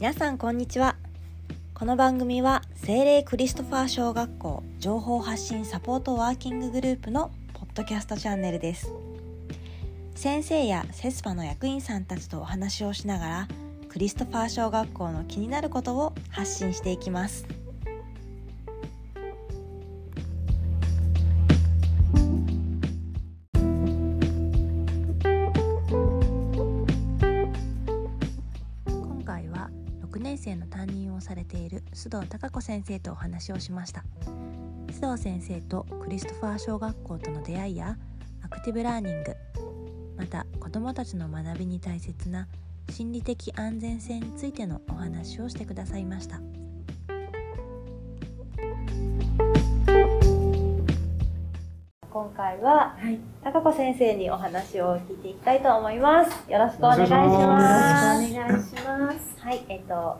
皆さんこんにちは。この番組は精霊クリストファー小学校情報発信サポートワーキンググループのポッドキャストチャンネルです。先生やセスパの役員さんたちとお話をしながらクリストファー小学校の気になることを発信していきます。須藤孝子先生とお話をしました須藤先生とクリストファー小学校との出会いやアクティブラーニングまた子どもたちの学びに大切な心理的安全性についてのお話をしてくださいました今回ははい、高子先生にお話を聞いていきたいと思いますよろしくお願いしよろしくおます願いします。はいえっ、と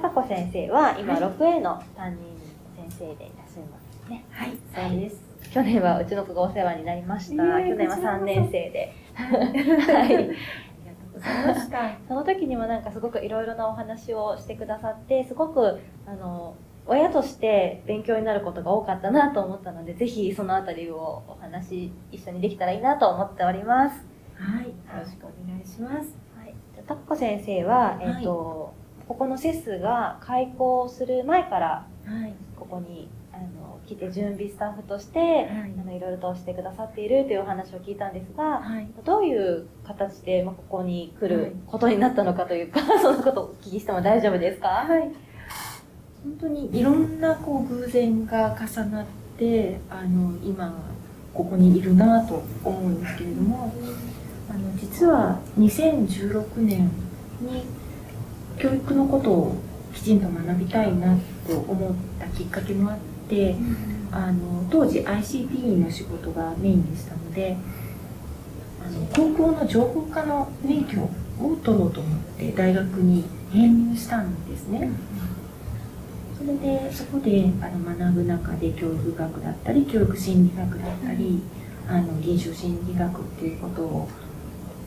高子先生は今はい。6A の担任先生でいらっしゃいますね。はい、そうです。去年はうちの子がお世話になりました、いえいえ去年はこちらこそ。3年生ではい。その時にもなんかすごくいろいろなお話をしてくださってすごくあの親として勉強になることが多かったなと思ったのでぜひそのあたりをお話一緒にできたらいいなと思っております。はい、よろしくお願いします。はい、じゃあタッコ先生は、えっ、と、ここのセスが開校する前からはい、ここにあの来て準備スタッフとして、はい。あのいろいろとしてくださっているというお話を聞いたんですが、はい、どういう形で、まあ、ここに来はい。ることになったのかというか、そんなことをお聞きしても大丈夫ですか？はい。本当にいろんなこう偶然が重なって、あの今ここにいるなと思うんですけれども、あの実は2016年に教育のことをきちんと学びたいなと思ったきっかけもあって。あの当時 ICT の仕事がメインでしたのであの高校の情報科の免許を取ろうと思って大学に編入したんですね。それでそこであの学ぶ中で教育学だったり教育心理学だったりあの臨床心理学っていうことを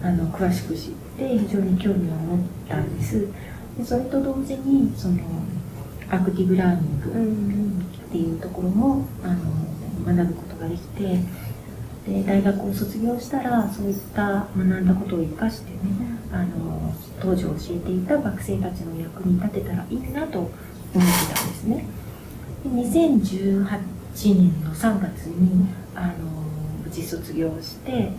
あの詳しく知って非常に興味を持ったんです。でそれと同時にそのアクティブラーニング、っていうところもあの学ぶことができてで大学を卒業したらそういった学んだことを生かしてねあの当時教えていた学生たちの役に立てたらいいなと思ってたんですね。で2018年の3月にあの無事卒業して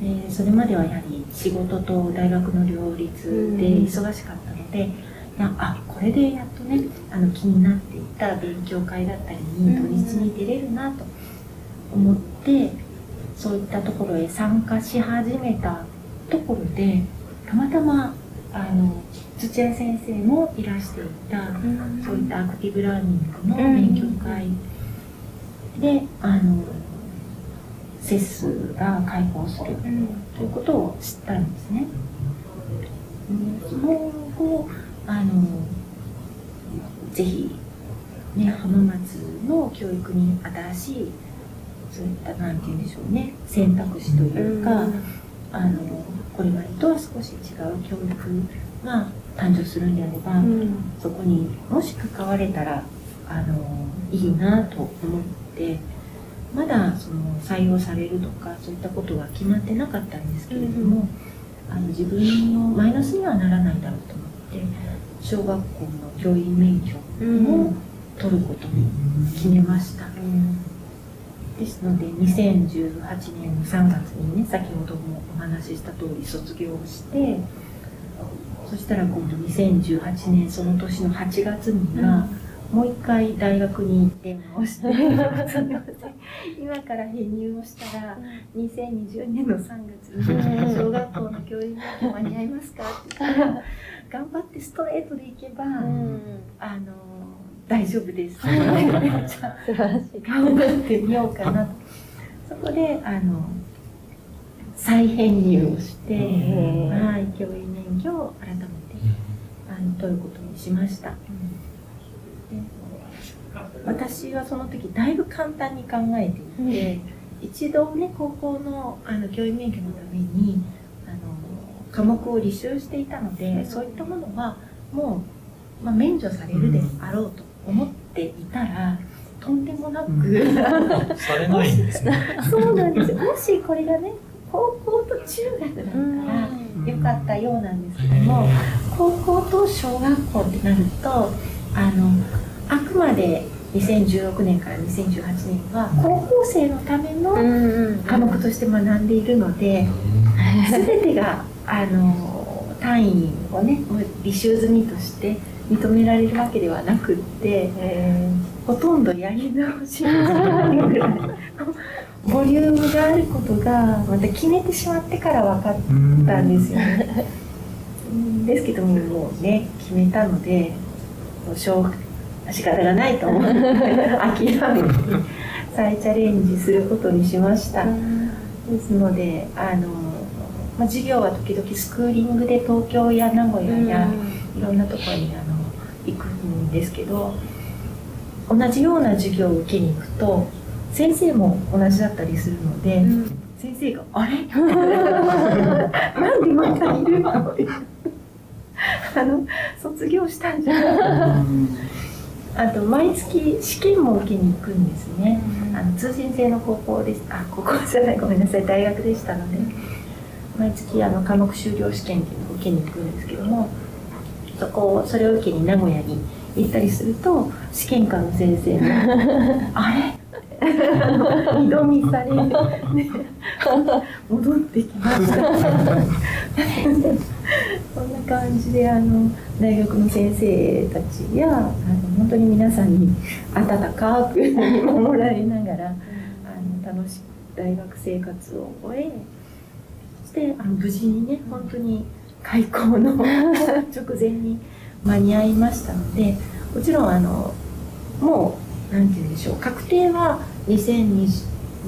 でそれまではやはり仕事と大学の両立で忙しかったので、いやあこれでやっとねあの気になっていた勉強会だったりに土日に出れるなと思ってそういったところへ参加し始めたところでたまたまあの土屋先生もいらしていたそういったアクティブラーニングの勉強会であのセスが開講するということを知ったんですね。でその後あのぜひ、ね、浜松の教育に新しいそういったなんて言うんでしょうね選択肢というか、あのこれまでとは少し違う教育が誕生するんであれば、そこにもし関われたらあのいいなと思ってまだその採用されるとかそういったことは決まってなかったんですけれども、あの自分のマイナスにはならないだろうと思って小学校の教員免許も取ることに決めました。ですので2018年の3月にね先ほどもお話しした通り卒業してそしたら今度2018年その年の8月には、もう一回大学に電話をして すみません今から編入をしたら2020年の3月に小学校の教員免許間に合いますかって言ったら頑張ってストレートでいけば、あの大丈夫です。じゃあ素晴らしい。頑張ってみようかなと。そこであの再編入をして、はい、教員免許を改めてあの取ることにしました。で私はその時だいぶ簡単に考えていて、一度ね高校のあの教員免許のためにあの科目を履修していたので、そういったものはもうまあ、免除されるであろうと思っていたら、とんでもなく、されないんですね。そうなんです。よもしこれがね高校と中学だったらよかったようなんですけども高校と小学校ってなるとあのあくまで2016年から2018年は高校生のための科目として学んでいるので全てがあの単位をね履修済みとして認められるわけではなくってほとんどやり直しがないぐらいボリュームがあることがまた決めてしまってから分かったんですよね。ですけどももうね決めたのでしょう仕方がないと思って 諦めて再チャレンジすることにしました。ですのであの、まあ、授業は時々スクーリングで東京や名古屋やいろんなところにあの行くんですけど同じような授業を受けに行くと先生も同じだったりするので、うん、先生が「あれ？なんでまたいるの? 」あの卒業したんじゃない？あと毎月試験も受けに行くんですね、あの通信制の高校ですあ 高校じゃないごめんなさい大学でしたので毎月あの科目修了試験っていうのを受けに行くんですけどもそこそれを受けに名古屋に行ったりすると試験官の先生が「あれ？二度見され、ね、戻ってきました。そんな感じであの大学の先生たちやあの本当に皆さんに温かく守られながらあの楽しく大学生活を終えそしてあの無事にね本当に開校の直前に間に合いましたのでもちろんあのもう何て言うんでしょう確定は2020、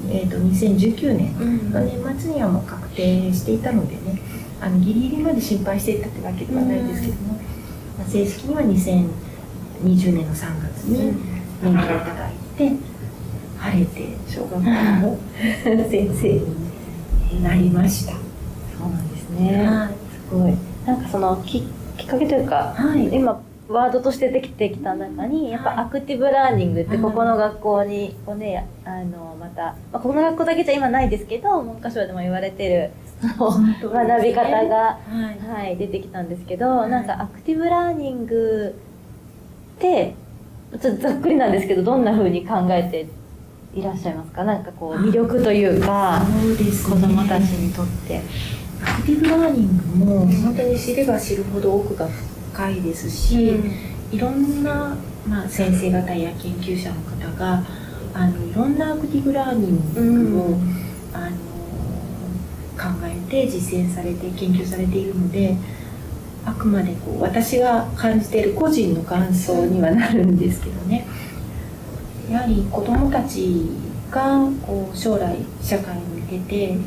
えーと、2019年の年末にはもう確定していたのでねあのギリギリまで心配していたってわけではないですけども、まあ、正式には2020年の3月に免許をいただいて晴れて小学校の 先生になりました。そうなんですね、はい、すごい。なんかそのききっかけというか、はい、今ワードとしてできてきた中にやっぱアクティブラーニングってここの学校にこうねあのまた、まあ、この学校だけじゃ今ないですけど文科省でも言われてる学び方が、はい、出てきたんですけど、なんかアクティブラーニングってちょっとざっくりなんですけどどんなふうに考えていらっしゃいますか？なんかこう魅力というかそうです、ね、子どもたちにとって。アクティブラーニングも本当に知れば知るほど奥が深いですし、うん、いろんな、まあ、先生方や研究者の方があのいろんなアクティブラーニングを、うん、あの考えて実践されて研究されているのであくまでこう私が感じている個人の感想にはなるんですけどね。やはり子どもたちがこう将来社会に向けて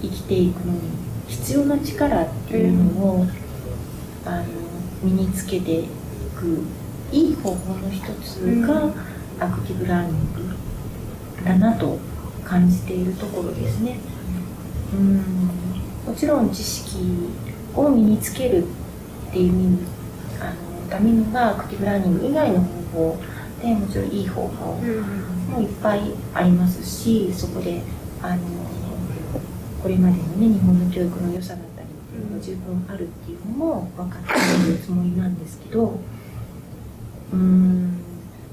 生きていくのに必要な力っていうのを、あの身につけていくいい方法の一つがアクティブラーニングだなと感じているところですね。うん。もちろん知識を身につけるっていう意味あのためにはアクティブラーニング以外の方法でもちろんいい方法もいっぱいありますしそこであのこれまでのね日本の教育の良さのが十分あるっていうのも分かっているつもりなんですけどうん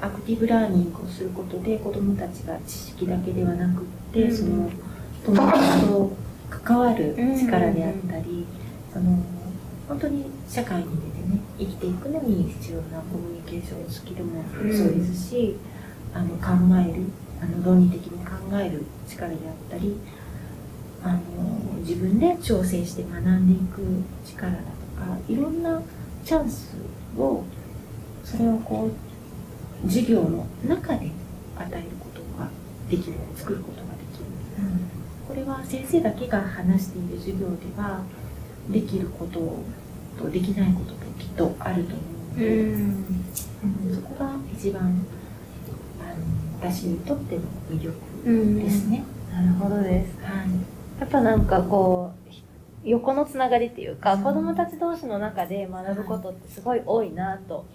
アクティブラーニングをすることで子どもたちが知識だけではなくって、その友達と関わる力であったり、その本当に社会に出てね生きていくのに必要なコミュニケーションスキルもそうですし、あの考えるあの論理的に考える力であったりあの自分で調整して学んでいく力だとかいろんなチャンスをそれをこう授業の中で与えることができる作ることができる、うん、これは先生だけが話している授業ではできることとできないことときっとあると思うので、うん、うん、そこが一番あの私にとっての魅力ですね。なるほどです。はいやっぱなんかこう、横のつながりっていうか、子供たち同士の中で学ぶことってすごい多いなと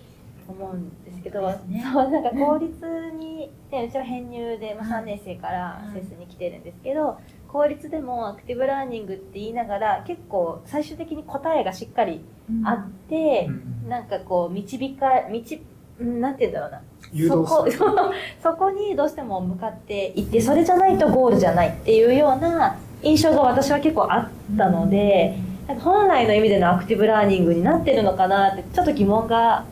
思うんですけど、そうですね。そうなんか公立に、ね、うちは編入で、まあ、3年生からはいセスに来てるんですけど、公立でもアクティブラーニングって言いながら結構最終的に答えがしっかりあって、うん。なんかこう導か導うんなんて言うんだろうな。誘導そこ。そこにどうしても向かっていってそれじゃないとゴールじゃないっていうような印象が私は結構あったので、なんか本来の意味でのアクティブラーニングになってるのかなってちょっと疑問が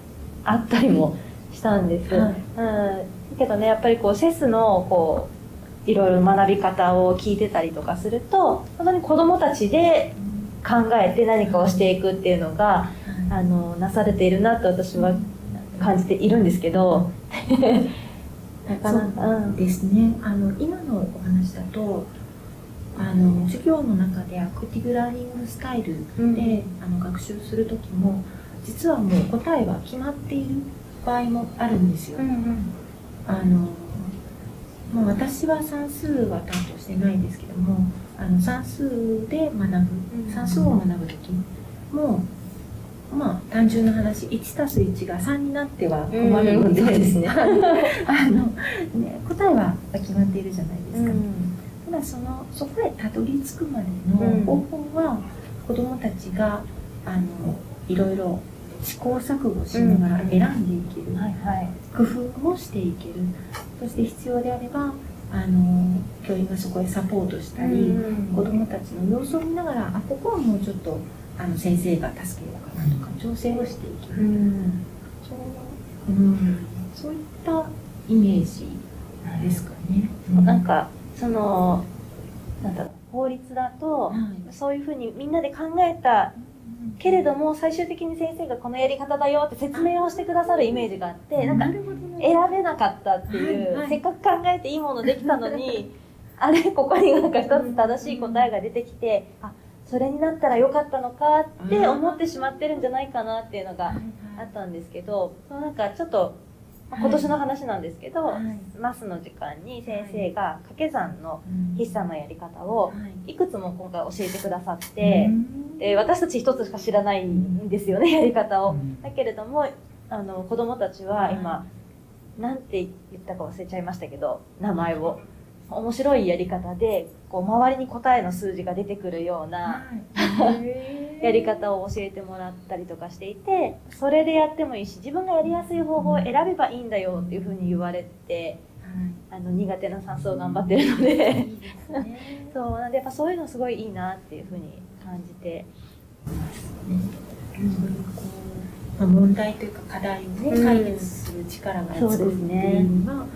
あったりもしたんです。はい。うん、だけどねやっぱりこうセスのこういろいろ学び方を聞いてたりとかすると本当に子どもたちで考えて何かをしていくっていうのがあのなされているなと私は感じているんですけど。なかなか、うん。ですね。あの今のお話だとあの授業の中でアクティブラーニングスタイルで、うん。あの学習する時も実はもう答えは決まっている場合もあるんですよ。あのまあ、私は算数は担当してないんですけどもあの算数で学ぶ算数を学ぶ時もまあ単純な話1たす1が3になっては困るので、うん。そうですね。あのね答えは決まっているじゃないですか、ただそのそこへたどり着くまでの方法は、子どもたちがあのいろいろ試行錯誤しながら選んでいける、はいはい。工夫もしていける。そして必要であればあの教員がそこへサポートしたり、子どもたちの様子を見ながらあここはもうちょっとあの先生が助けようかなとか調整をしていける、そううん、そういったイメージですかね。なんかそのなんだろう法律だとはい。そういうふうにみんなで考えたけれども最終的に先生がこのやり方だよって説明をしてくださるイメージがあってなんか選べなかったっていう、せっかく考えていいものできたのに あれここになんか一つ正しい答えが出てきてあそれになったらよかったのかって思ってしまってるんじゃないかなっていうのがあったんですけどそうなんかちょっと、まあ今年の話なんですけど、はい。マスの時間に先生が掛け算のうん。筆算のやり方をはい。いくつも今回教えてくださって、で私たち一つしか知らないんですよねやり方を。だけれどもあの子供たちは今、なんて言ったか忘れちゃいましたけど名前を。面白いやり方でこう周りに答えの数字が出てくるようなはい。やり方を教えてもらったりとかしていてそれでやってもいいし自分がやりやすい方法を選べばいいんだよっていうふうに言われてあの苦手な算数を頑張ってるので。いいですね。そうなんでやっぱそういうのすごいいいなっていうふうに感じて。そういうこう、まあ、問題というか課題をね、うん。解決する力がつそうですくってねいうのは、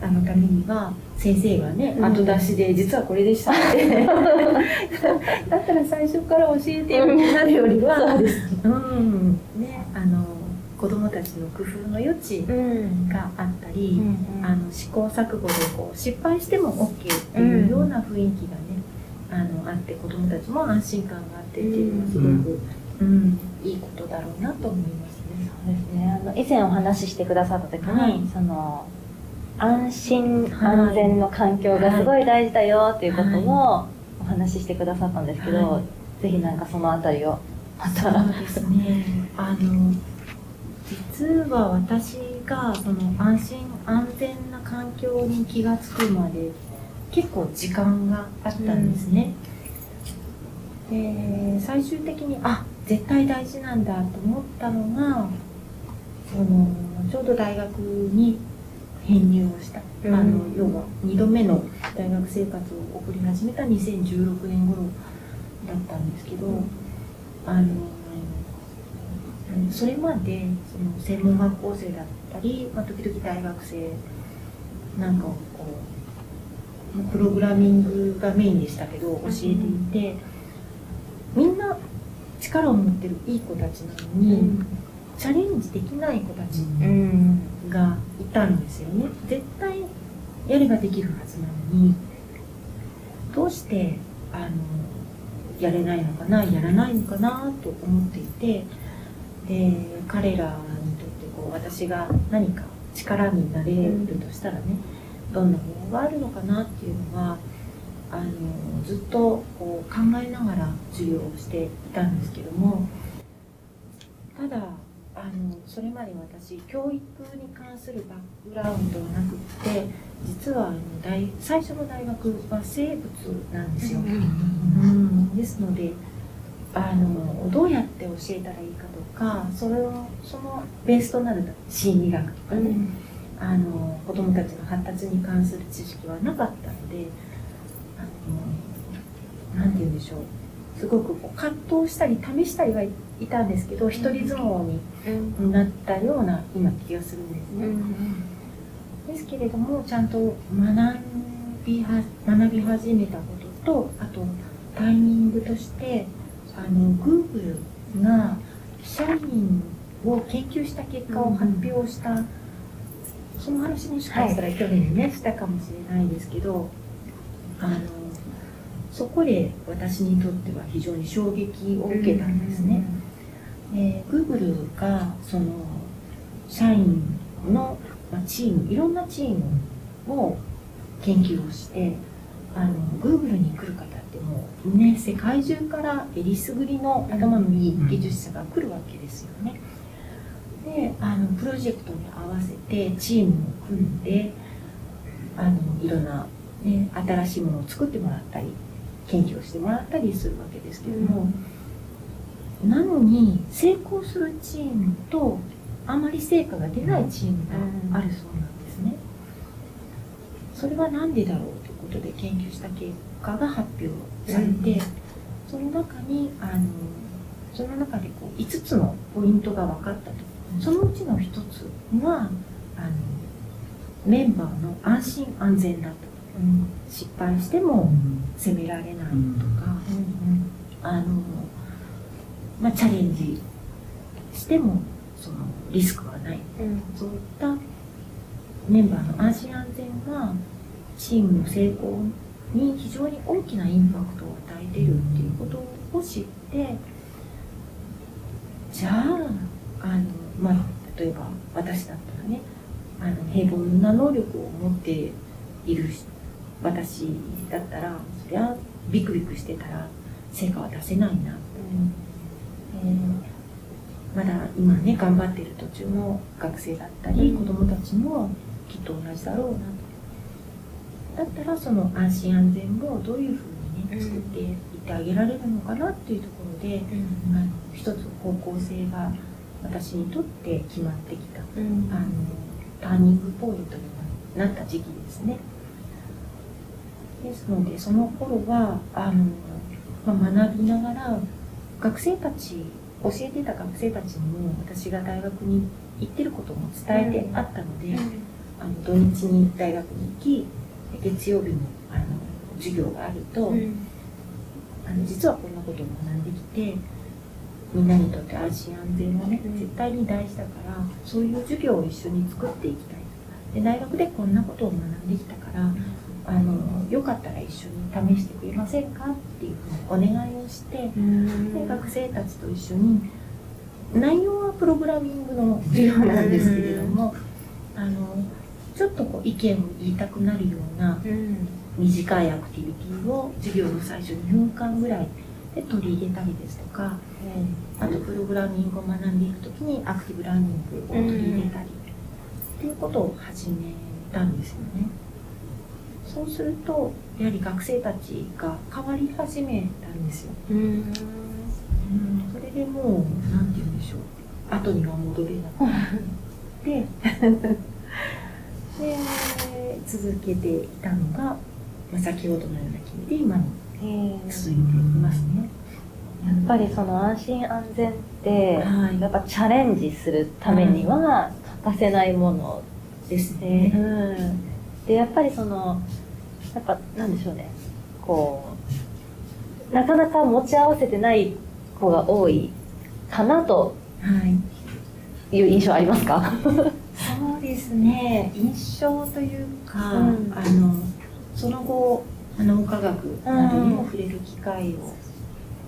あのためには先生がね、うん。後出しで実はこれでした。ってだったら最初から教えてよってなるよりは、そうん。ねあの子供たちの工夫の余地うん。があったり、あの試行錯誤でこう失敗しても OK っていうような雰囲気がね、あのあって子どもたちも安心感があってっていうのはすごく、うんいいことだろうなと思いますね。そうですね。あの以前お話ししてくださった時に、はい。その安心はい安全の環境がすごい大事だよっていうこともお話ししてくださったんですけど、はぜひなんかそのあたりをまそうたですね。あの実は私がその安心安全な環境に気がつくまで結構時間があったんですね。で最終的にあ絶対大事なんだと思ったのがそのちょうど大学に編入をした、うん。あの要は2度目の大学生活を送り始めた2016年頃だったんですけど、あのうんそれまでその専門学校生だったり、まあ、時々大学生なんかをこうプログラミングがメインでしたけど教えていて、みんな力を持ってるいい子たちなのに、チャレンジできない子たちうん。がいたんですよね。絶対やればできるはずなのにどうしてあのやれないのかなやらないのかなと思っていてで彼らにとってこう私が何か力になれるとしたらね、どんな方法があるのかなっていうのはあのずっとこう考えながら授業をしていたんですけどもただああのそれまで私教育に関するバックグラウンドはなくって実はあの大最初の大学は生物なんですよ。うん、ですのであのどうやって教えたらいいかとかそれをそのベースとなる心理学とかね、あの子どもたちの発達に関する知識はなかったのであのなんて言うんでしょうすごくこう葛藤したり試したりはいたんですけど一人相撲になったような今気がするんですね。ですけれどもちゃんと学びは学び始めたこととあとタイミングとしてあの Google が社員を研究した結果を発表した、その話もしかしたら去年ね、したかもしれないですけどあのそこで私にとっては非常に衝撃を受けたんですね。で Google がその社員のまあチームいろんなチームを研究をしてあの Google に来る方ってもうね世界中からえりすぐりの頭のいい技術者が来るわけですよね。であのプロジェクトに合わせてチームを組んであのいろんな、ね、新しいものを作ってもらったり研究をしてもらったりするわけですけども、なのに成功するチームとあまり成果が出ないチームがあるそうなんですね。それは何でだろうということで研究した結果が発表されて、その中にあのその中でこう5つのポイントが分かったと。そのうちの1つはあのメンバーの安心安全だと、失敗しても責められないとか、あのまあ、チャレンジしてもそのリスクはない、そういったメンバーの安心安全がチームの成功に非常に大きなインパクトを与えているっていうことを知ってじゃああの、まあ、例えば私だったらねあの平凡な能力を持っている私だったらそりゃビクビクしてたら成果は出せないな、えーまだ今ね頑張っている途中の学生だったり、子どもたちもきっと同じだろうなとだったらその安心安全をどういうふうにね作っていってあげられるのかなっていうところで、あの一つ方向性が私にとって決まってきた、あのターニングポイントになった時期ですね。ですのでその頃はあの、まあ、学びながら学生たち教えてた学生たちにも私が大学に行ってることも伝えてあったので、あの土日に大学に行き月曜日もあの授業があると、あの実はこんなことを学んできてみんなにとって安心安全はね、絶対に大事だからそういう授業を一緒に作っていきたいで大学でこんなことを学んできたからあのよかったら一緒に試してくれませんかっていうふうにお願いをして、で学生たちと一緒に内容はプログラミングの授業なんですけれども、あのちょっとこう意見を言いたくなるような短いアクティビティを授業の最初2分間ぐらいで取り入れたりですとか、あとプログラミングを学んでいく時にアクティブラーニングを取り入れたり、っていうことを始めたんですよね。そうするとやはり学生たちが変わり始めたんですよ。うんそれでもう何て言うんでしょう後には戻れなくて で続けていたのが、まあ、先ほどのような決めで今に続いていますね。やっぱりその安心安全って、はいやっぱチャレンジするためには欠かせないものですで、ね。うん、でやっぱりそのやっぱなんでしょうね。こうなかなか持ち合わせてない子が多いかなとはい。いう印象ありますか？そうですね。印象というか、うん。あのその後あの脳科学などにも触れる機会を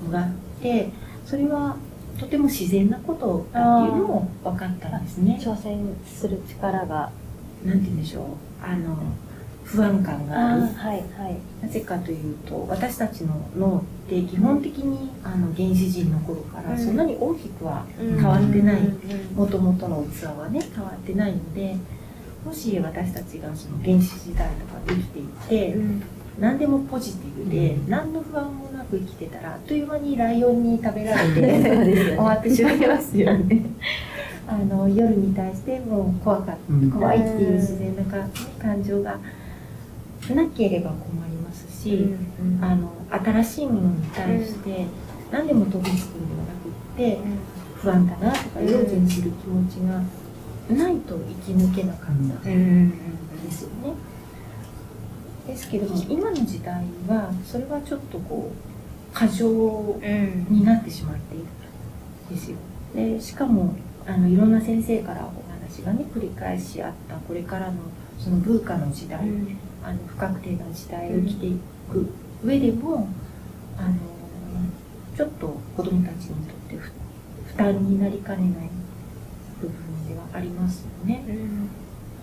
もらってそれはとても自然なことだっていうのも分かったんですね。挑戦する力が。なんて言うんでしょう。あの不安感がある。はいはい。なぜかというと私たちの脳って基本的にあの原始人の頃からそんなに大きくは変わってないもともとの器はね変わってないのでもし私たちがその原始時代とかで生きていて何でもポジティブで何の不安もなく生きてたらあっという間にライオンに食べられて 終わってしまいますよね。あの夜に対してもう怖かった怖いっていう自然なか感情がなければ困りますし、あの新しいものに対して何でも飛びつくんではなくって不安だなとか用心する気持ちがないと生き抜けなかったですよね。ですけども今の時代はそれはちょっとこう過剰になってしまっているんですよ。でしかもあのいろんな先生からお話がね繰り返しあったこれからのその文化の時代、あの不確定な時代を生きていく上でもあのちょっと子どもたちにとって負担になりかねない部分ではありますよね。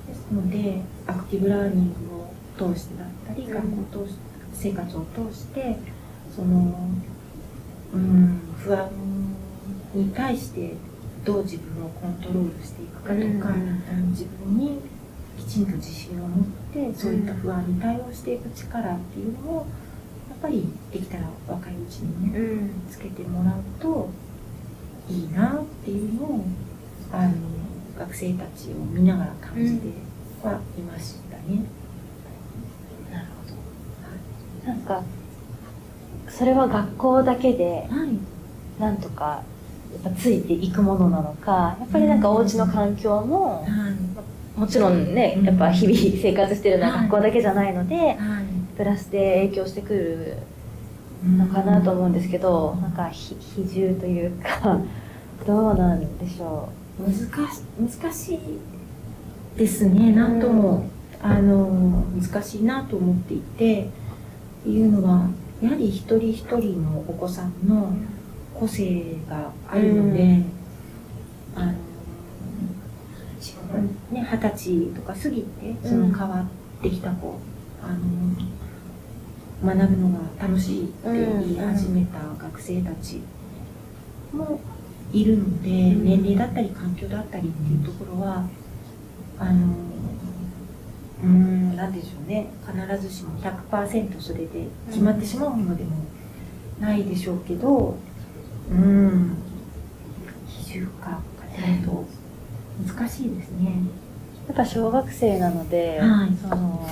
ですのでアクティブラーニングを通してだったり、学校を通し生活を通してそのうん不安に対してどう自分をコントロールしていくかとか、自分にきちんと自信を持ってそういった不安に対応していく力っていうのをやっぱりできたら若いうちにね、つけてもらうといいなっていうのをあの学生たちを見ながら感じてはいましたね。なるほど。なんかそれは学校だけではい。なんとかやっぱついていくものなのかやっぱりなんかお家の環境もはいもちろんねやっぱ日々生活してるのは学校だけじゃないのではい。プラスで影響してくるのかなと思うんですけどなんか比比重というか どうなんでしょ難し難しいですね。何とも、あの難しいなと思っていてっていうのはやはり一人一人のお子さんの個性があるので、うん。あのね二十歳とか過ぎてその変わってきた子、あの学ぶのが楽しいって言い始めた学生たちもいるので、ん。年齢だったり環境だったりっていうところはあのうーんなんでしょうね。必ずしも100%それで決まってしまうものでもないでしょうけどうん。比重かっていうと難しいですね。うやっぱ小学生なので、はい。その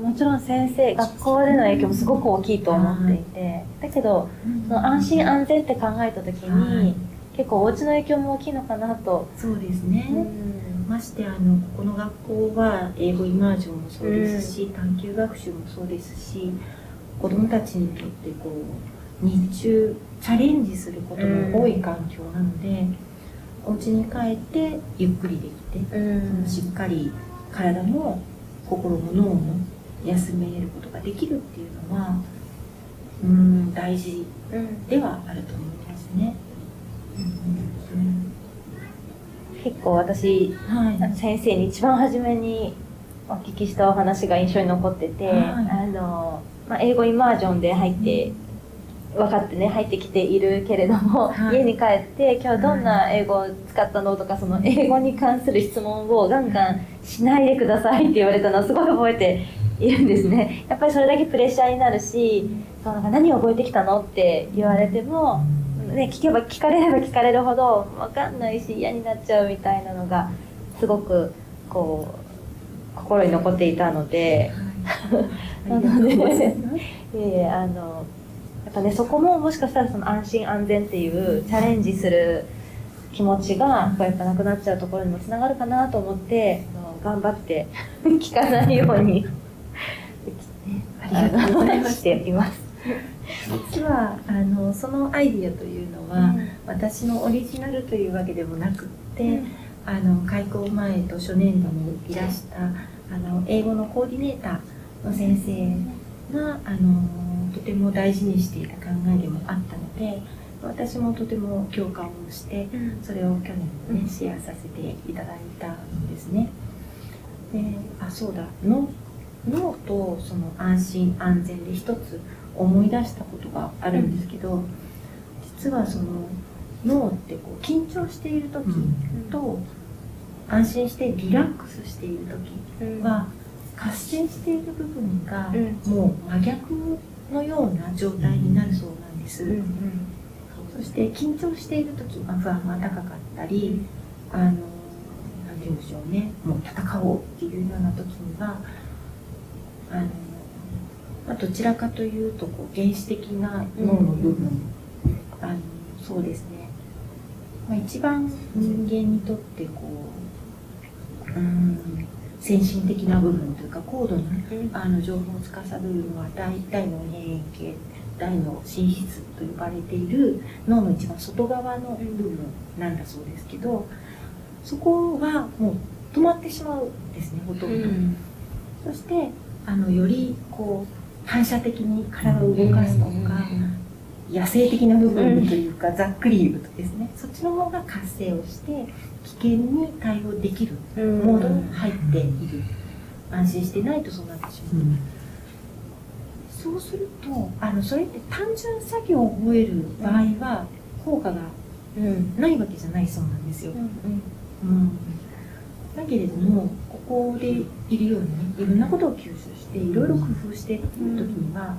もちろん先生学校での影響もすごく大きいと思っていて、だけどその安心安全って考えた時に、はい。結構お家の影響も大きいのかなと、そうですね、うん。ましてあのここの学校は英語イマージョンもそうですし、探究学習もそうですし子どもたちにとってこう日中チャレンジすることの多い環境なので、お家に帰ってゆっくりできて、うん。しっかり体も心も脳も休めることができるっていうのはうん大事うんではあると思いますね。結構私はい。先生に一番初めにお聞きしたお話が印象に残ってて、はい。あのまあ、英語イマージョンで入って、分かってね入ってきているけれども、はい。家に帰って今日どんな英語を使ったのとかその英語に関する質問をガンガンしないでくださいって言われたのをすごい覚えているんですね。やっぱりそれだけプレッシャーになるしそうなんか何を覚えてきたのって言われても、ね、聞けば聞かれれば聞かれるほど分かんないし嫌になっちゃうみたいなのがすごくこう心に残っていたので。ありがとうござい。えいえあのやっぱねそこももしかしたらその安心安全っていうチャレンジする気持ちがやっぱなくなっちゃうところにもつながるかなと思って頑張って 聞かないようにありがとうございます。しています。実はあのそのアイディアというのは、私のオリジナルというわけでもなくって、あの開校前と初年度にいらしたあの英語のコーディネーターの先生があのとても大事にしていた考えでもあったので私もとても共感をしてそれを去年ねシェアさせていただいたんですね。であそうだの脳とその安心安全で一つ思い出したことがあるんですけど、実はその脳ってこう緊張している時と、安心してリラックスしている時は、活性している部分がもう真逆のような状態になるそうなんです。そして緊張している時は不安が高かったり、あの何て言うんでしょうね。もう戦おうっていうような時にはあの、まあ、どちらかというとこう原始的な脳の部分、あのそうですね、まあ、一番人間にとってこううん先進的な部分というか高度なあの情報を司るのは大体の変形大の心室と呼ばれている脳の一番外側の部分なんだそうですけどそこはもう止まってしまうんですねほとんど。そしてあのよりこう反射的に体を動かすとか、野生的な部分というか、ざっくり言うとですね。そっちの方が活性をして危険に対応できるモードに入っている、安心してないとそうなってしまう、そうするとあのそれって単純作業を覚える場合は効果がないわけじゃないそうなんですよ、うんだけれどもここでいるようにねいろんなことを吸収していろいろ工夫してっていう時には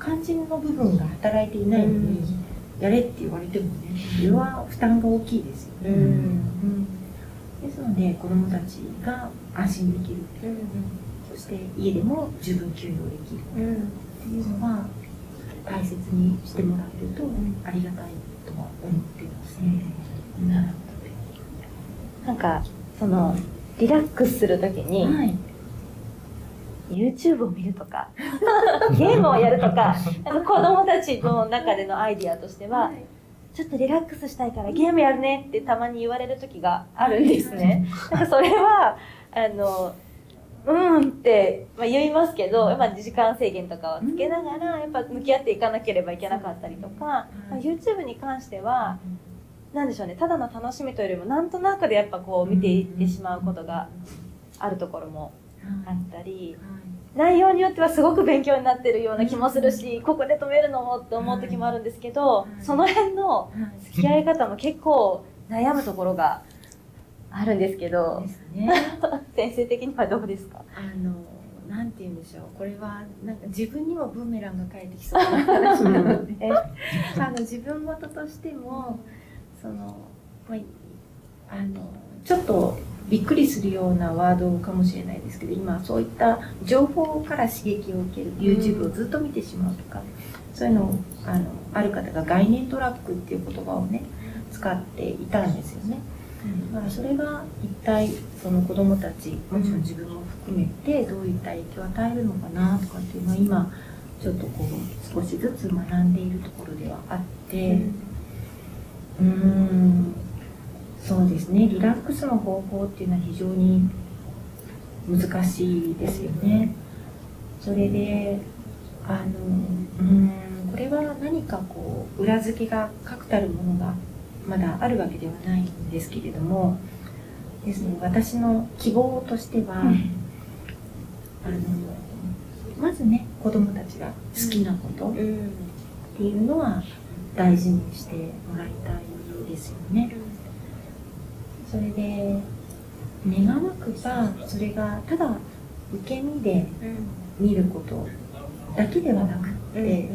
肝心の部分が働いていないのに、やれって言われてもねそれは負担が大きいですよね、うん、ですので子どもたちが安心できる、うん、そして家でも十分休養できる、っていうのは大切にしてもらえるとありがたいとは思っていますね。なるほどなん。かそのリラックスするときに、はい YouTube を見るとか ゲームをやるとか子供たちの中でのアイディアとしては、ちょっとリラックスしたいからゲームやるねってたまに言われる時があるんですね。だからそれはあのうんって、まあ、言いますけど、まあ、時間制限とかをつけながらやっぱ向き合っていかなければいけなかったりとか、まあ、YouTube に関しては何でしょうねただの楽しみというよりもなんとなくでやっぱこう見ていってしまうことがあるところもあったり。内容によってはすごく勉強になってるような気もするし、ここで止めるのもって思う時もあるんですけど、その辺の付き合い方も結構悩むところがあるんですけど、ね、先生的にはどうですか？あのなんて言うんでしょう。これはなんか自分にもブーメランが返ってきそうな話なのであの自分事としてもその、まあ、あのちょっとびっくりするようなワードかもしれないですけど今そういった情報から刺激を受ける YouTube をずっと見てしまうとか、そういうのをあのある方が概念トラックっていう言葉をね使っていたんですよね。だからそれが一体その子どもたちもちろん自分も含めてどういった影響を与えるのかなとかっていうのは今ちょっとこう少しずつ学んでいるところではあってうんそうですねリラックスの方法っていうのは非常に難しいですよね。それであのうんこれは何かこう裏付けが確たるものがまだあるわけではないんですけれどもですね私の希望としては、うん、あのまずね子供たちが好きなことっていうのは大事にしてもらいたいですよね。それで願わくばそれがただ受け身で見ることだけではなくって、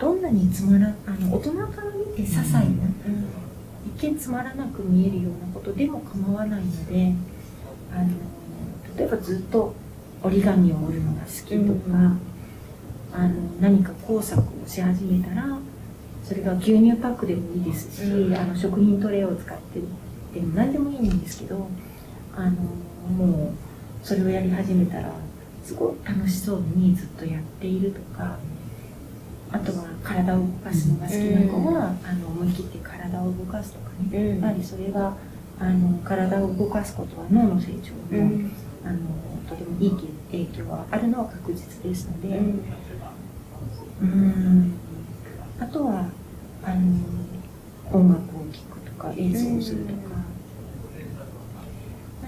どんなにつまらあの大人から見て些細な、一見つまらなく見えるようなことでも構わないのであの例えばずっと折り紙を折るのが好きとか、あの何か工作をし始めたらそれが牛乳パックでもいいですし、あの食品トレイを使ってでも何でもいいんですけどあのもうそれをやり始めたらすごい楽しそうにずっとやっているとかあとは体を動かすのが好きな子は、あの思い切って体を動かすとかね、やはりそれがあの体を動かすことは脳の成長も、あのとてもいい影響があるのは確実ですので、うん。あとはあの音楽を聴くとか演奏するとか、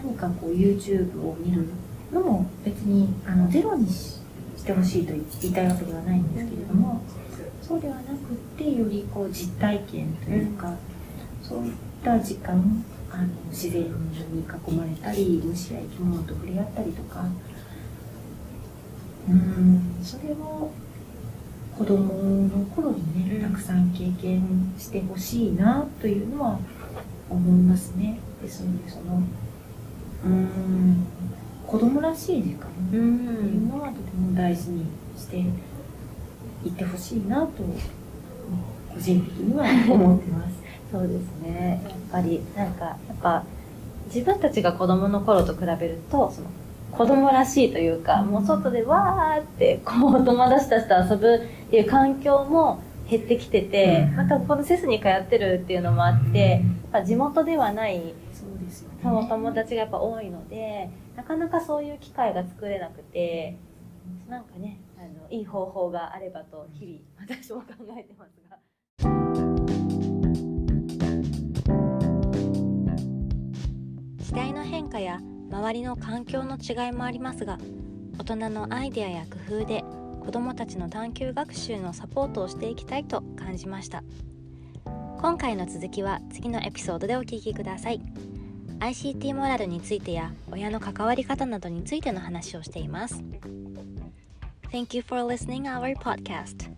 何かこう YouTube を見るのも別にあのゼロにしてほしいと言いたいわけではないんですけれども、そうではなくってよりこう実体験というか、そういった時間あの自然に囲まれたり虫や生き物と触れ合ったりとかうんそれを子供の頃にね、たくさん経験してほしいなというのは思いますね。ですのでそのうん。子供らしい時間っていうのはとても大事にしていってほしいなと個人的には思ってます。そうですね。やっぱりなんかやっぱ自分たちが子供の頃と比べるとその子供らしいというか、もう外でわーってこう友達たちと遊ぶっていう環境も減ってきてて、またこのセスに通ってるっていうのもあって、やっぱ地元ではない。そう友達がやっぱ多いのでなかなかそういう機会が作れなくてなんかねあのいい方法があればと日々私も考えてますが。時代の変化や周りの環境の違いもありますが大人のアイデアや工夫で子どもたちの探究学習のサポートをしていきたいと感じました今回の続きは次のエピソードでお聞きください ICT モラルについてや親の関わり方などについての話をしています Thank you for listening our podcast